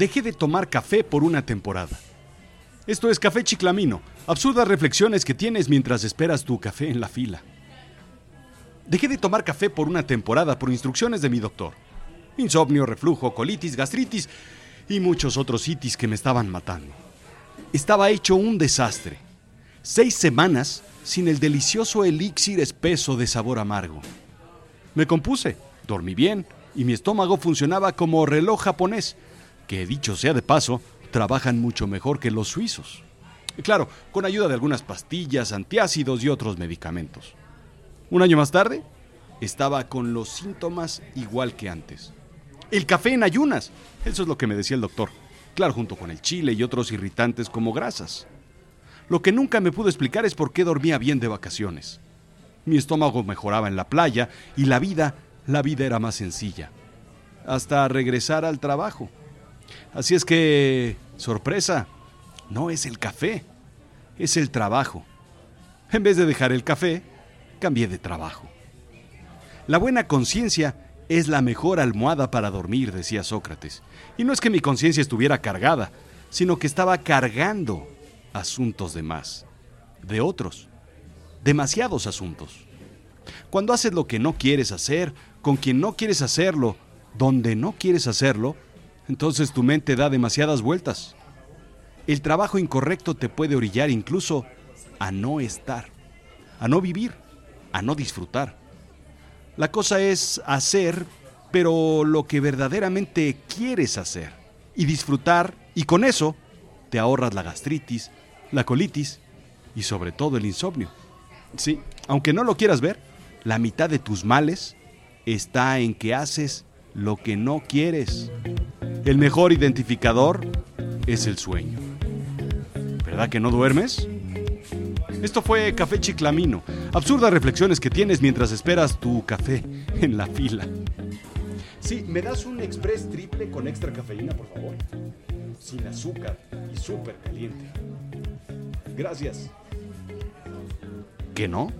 Dejé de tomar café por una temporada. Esto es Café Chiclamino, absurdas reflexiones que tienes mientras esperas tu café en la fila. Dejé de tomar café por una temporada por instrucciones de mi doctor. Insomnio, reflujo, colitis, gastritis y muchos otros itis que me estaban matando. Estaba hecho un desastre. Seis semanas sin el delicioso elixir espeso de sabor amargo. Me compuse, dormí bien y mi estómago funcionaba como reloj japonés, que dicho sea de paso, trabajan mucho mejor que los suizos. Claro, con ayuda de algunas pastillas, antiácidos y otros medicamentos. Un año más tarde, estaba con los síntomas igual que antes. El café en ayunas, eso es lo que me decía el doctor. Claro, junto con el chile y otros irritantes como grasas. Lo que nunca me pudo explicar es por qué dormía bien de vacaciones. Mi estómago mejoraba en la playa y la vida, la vida era más sencilla. Hasta regresar al trabajo. Así es que, sorpresa, no es el café, es el trabajo. En vez de dejar el café, cambié de trabajo. La buena conciencia es la mejor almohada para dormir, decía Sócrates. Y no es que mi conciencia estuviera cargada, sino que estaba cargando asuntos de más, de otros, demasiados asuntos. Cuando haces lo que no quieres hacer, con quien no quieres hacerlo, donde no quieres hacerlo, entonces tu mente da demasiadas vueltas. El trabajo incorrecto te puede orillar incluso a no estar, a no vivir, a no disfrutar. La cosa es hacer, pero lo que verdaderamente quieres hacer y disfrutar, y con eso te ahorras la gastritis, la colitis y sobre todo el insomnio. Sí, aunque no lo quieras ver, la mitad de tus males está en que haces lo que no quieres. El mejor identificador es el sueño. ¿Verdad que no duermes? Esto fue Café Chiclamino. Absurdas reflexiones que tienes mientras esperas tu café en la fila. Sí, ¿me das un express triple con extra cafeína, por favor? Sin azúcar y súper caliente. Gracias. ¿Que no?